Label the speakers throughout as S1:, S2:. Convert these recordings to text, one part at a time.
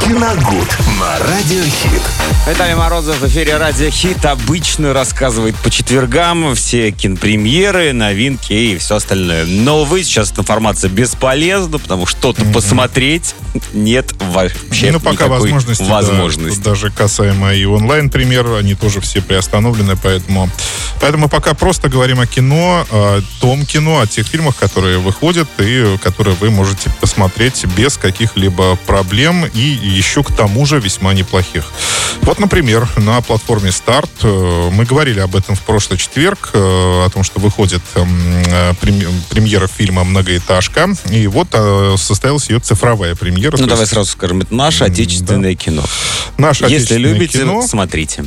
S1: Киногуд на Радиохит.
S2: Виталий Морозов в эфире Радио Хит обычно рассказывает по четвергам все кинопремьеры, новинки и все остальное. Но, вы сейчас эта информация бесполезна, потому что что-то mm-hmm. посмотреть нет вообще
S3: Ну, пока возможности,
S2: возможности.
S3: Да, даже касаемо и онлайн-премьер, они тоже все приостановлены, поэтому, поэтому пока просто говорим о кино, о том кино, о тех фильмах, которые выходят и которые вы можете посмотреть без каких-либо проблем и еще к тому же весьма неплохих. Вот, например, на платформе Старт э, мы говорили об этом в прошлый четверг, э, о том, что выходит эм, э, премьера фильма «Многоэтажка», и вот состоялась ее цифровая премьера.
S2: Ну, давай сразу скажем, это наше отечественное да. кино.
S3: Наше
S2: Если
S3: отечественное
S2: любите,
S3: кино.
S2: смотрите.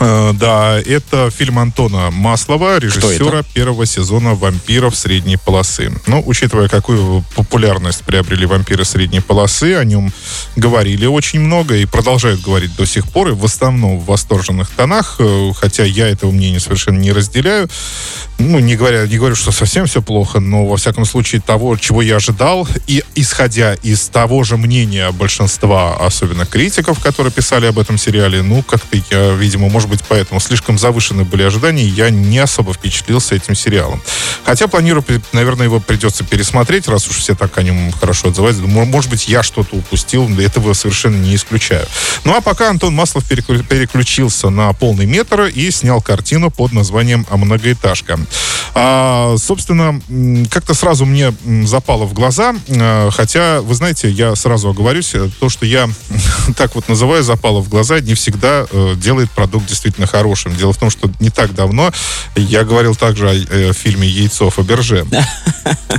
S3: Э, да, это фильм Антона Маслова, режиссера первого сезона «Вампиров средней полосы». Ну, учитывая, какую популярность приобрели «Вампиры средней полосы», о нем говорили очень много и продолжают говорить до сих пор, и в основном в восторженных тонах, э, хотя я этого мнения совершенно не разделяю. Ну, не, говоря, не говорю, что совсем все плохо, но, во всяком случае, того, чего я ожидал, и исходя из того же мнения большинства, особенно критиков, которые писали об этом сериале, ну, как-то я, видимо, может быть, поэтому слишком завышены были ожидания, и я не особо впечатлился этим сериалом. Хотя планирую, наверное, его придется пересмотреть, раз уж все так о нем хорошо отзываются. Может быть, я что-то упустил, этого совершенно не исключаю. Ну, а пока Антон Маслов переключился на полный метр и снял картину под названием «Многоэтажка». А, собственно, как-то сразу мне запало в глаза, а, хотя, вы знаете, я сразу оговорюсь, э, то, что я так вот называю запало в глаза, не всегда э, делает продукт действительно хорошим. Дело в том, что не так давно я говорил также о э, фильме «Яйцо Фаберже».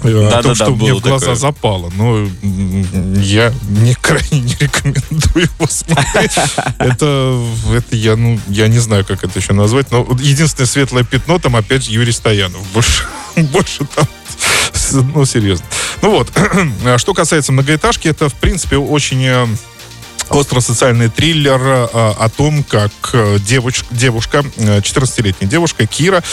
S3: О том, что мне в глаза запало. Но я не крайне не рекомендую его смотреть. Это, это я, ну, я не знаю, как это еще назвать, но единственное светлое пятно там опять Юрий Стоянов. Больше, больше там ну, серьезно. Ну вот, что касается многоэтажки, это, в принципе, очень э, остросоциальный триллер э, о том, как э, девочка, девушка, 14-летняя девушка Кира,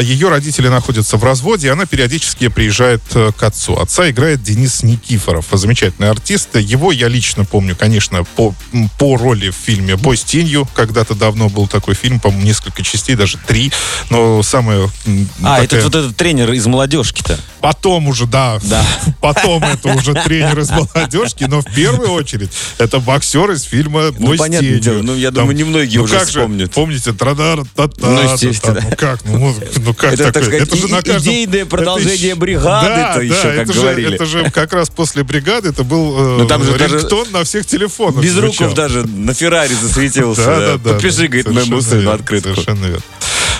S3: ее родители находятся в разводе, и она периодически приезжает к отцу. Отца играет Денис Никифоров, замечательный артист. Его я лично помню, конечно, по, по роли в фильме «Бой с тенью». Когда-то давно был такой фильм, по-моему, несколько частей, даже три. Но самое...
S2: А, такая... это вот этот тренер из молодежки-то.
S3: Потом уже, да. да. Потом это уже тренер из молодежки, но в первую очередь это боксер из фильма
S2: «Бой ну, понятное дело. Ну, я думаю, немногие
S3: ну,
S2: уже
S3: как
S2: вспомнят.
S3: Же, помните, традар, та та
S2: Ну, естественно.
S3: Ну, как? Ну, ну как
S2: это,
S3: такое?
S2: так сказать,
S3: это же на каждом...
S2: идейное продолжение это бригады,
S3: да,
S2: то
S3: да,
S2: еще, как
S3: это
S2: говорили.
S3: Же, это же как раз после бригады, это был э,
S2: там же
S3: рингтон на всех телефонах.
S2: Без руков даже на Феррари засветился. Да, да, да. Подпиши, говорит, моему сыну открытку.
S3: Совершенно верно.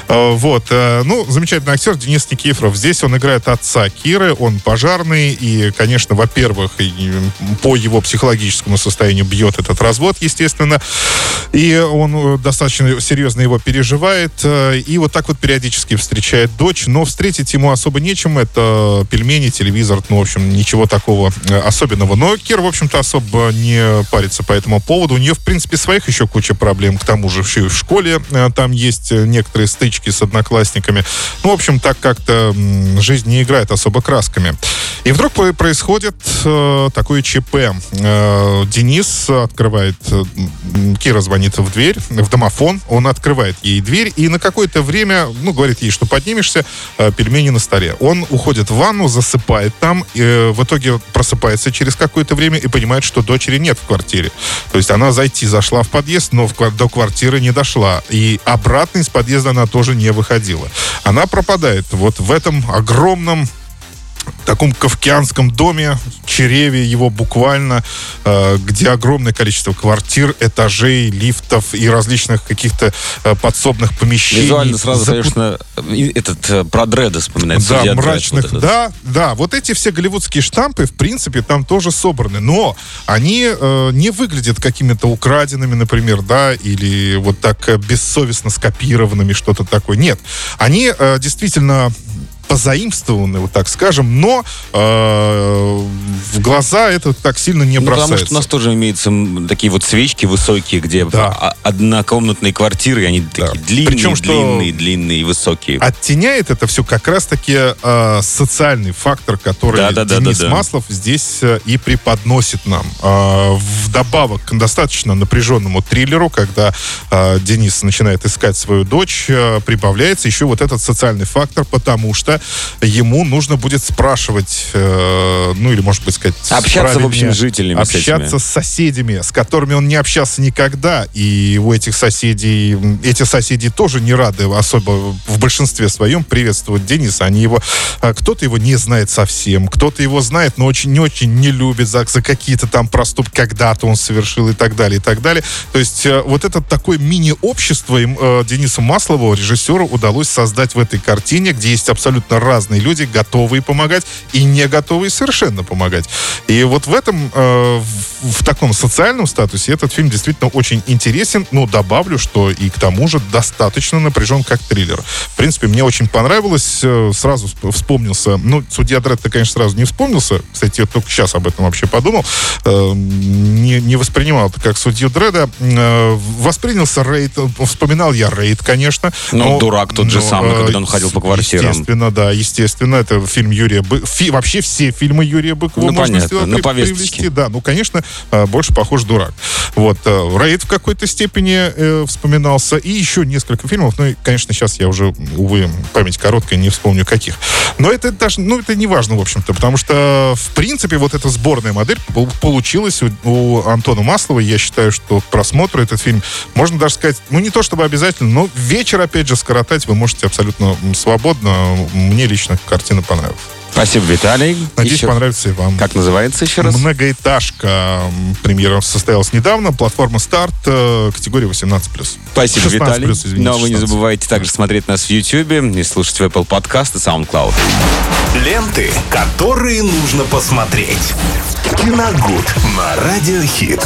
S3: Э, вот. Э, ну, замечательный актер Денис Никифоров. Здесь он играет отца Киры, он пожарный, и, конечно, во-первых, по его психологическому состоянию бьет этот развод, естественно, и он э, достаточно серьезно его переживает, и вот так вот периодически встречает дочь, но встретить ему особо нечем, это пельмени, телевизор, ну, в общем, ничего такого особенного. Но Кир, в общем-то, особо не парится по этому поводу. У нее, в принципе, своих еще куча проблем, к тому же еще в школе там есть некоторые стычки, стычки с одноклассниками. Ну, в общем, так как-то жизнь не играет особо красками. И вдруг происходит э, такое ЧП. Э, Денис открывает, э, Кира звонит в дверь, в домофон, он открывает ей дверь, и на какое-то время, ну, говорит ей, что поднимешься, э, пельмени на столе. Он уходит в ванну, засыпает там, э, в итоге просыпается через какое-то время и понимает, что дочери нет в квартире. То есть она зайти зашла в подъезд, но в, до квартиры не дошла. И обратно из подъезда она тоже не выходила. Она пропадает вот в этом огромном таком кавкианском доме, череве его буквально, э, где огромное количество квартир, этажей, лифтов и различных каких-то э, подсобных помещений.
S2: Визуально сразу, Запу... конечно, этот э, про Дреда вспоминается.
S3: Да, мрачных, вот да, да. Вот эти все голливудские штампы, в принципе, там тоже собраны, но они э, не выглядят какими-то украденными, например, да, или вот так бессовестно скопированными, что-то такое. Нет, они э, действительно позаимствованы, вот так скажем, но э, в глаза это так сильно не
S2: ну,
S3: бросается.
S2: Потому что у нас тоже имеются такие вот свечки высокие, где да. однокомнатные квартиры, они да. такие длинные, Причем, что длинные, длинные, высокие.
S3: Оттеняет это все как раз-таки э, социальный фактор, который да, да, Денис да, да, да. Маслов здесь э, и преподносит нам. Э, вдобавок к достаточно напряженному триллеру, когда э, Денис начинает искать свою дочь, э, прибавляется еще вот этот социальный фактор, потому что ему нужно будет спрашивать, э, ну или, может быть, сказать...
S2: Общаться, в общем, с жителями.
S3: Общаться с, с соседями, с которыми он не общался никогда. И у этих соседей, эти соседи тоже не рады особо в большинстве своем приветствовать Дениса. Они его... Э, кто-то его не знает совсем, кто-то его знает, но очень не очень не любит за, за какие-то там проступки, когда-то он совершил и так далее, и так далее. То есть э, вот это такое мини-общество им, э, Денису Маслову, режиссеру, удалось создать в этой картине, где есть абсолютно разные люди, готовые помогать и не готовые совершенно помогать. И вот в этом, э, в, в таком социальном статусе этот фильм действительно очень интересен. Ну, добавлю, что и к тому же достаточно напряжен как триллер. В принципе, мне очень понравилось. Э, сразу вспомнился, ну, «Судья Дред», конечно, сразу не вспомнился. Кстати, я только сейчас об этом вообще подумал. Э, не, не воспринимал это как «Судью Дреда». Э, воспринялся «Рейд». Вспоминал я «Рейд», конечно.
S2: Ну, но, дурак тот но, же самый, когда он ходил по квартирам.
S3: Естественно, да, естественно. Это фильм Юрия Быкова. Вообще все фильмы Юрия Быкова
S2: ну, можно понятно, на привести.
S3: Да, ну, конечно, больше похож «Дурак». Вот. «Рейд» в какой-то степени э, вспоминался. И еще несколько фильмов. Ну, и, конечно, сейчас я уже, увы, память короткая, не вспомню каких. Но это даже, ну, это не важно, в общем-то, потому что, в принципе, вот эта сборная модель получилась у, у Антона Маслова. Я считаю, что к просмотру этот фильм можно даже сказать, ну, не то чтобы обязательно, но вечер, опять же, скоротать вы можете абсолютно свободно. Мне лично картина понравилась.
S2: Спасибо, Виталий.
S3: Надеюсь, еще... понравится и вам.
S2: Как называется еще раз?
S3: Многоэтажка. Премьера состоялась недавно. Платформа «Старт», э, категория 18+.
S2: Спасибо, Виталий. Плюс, извините, Но вы не забывайте также смотреть нас в YouTube и слушать в Apple Podcast и SoundCloud.
S1: Ленты, которые нужно посмотреть. Киногуд на Радиохит.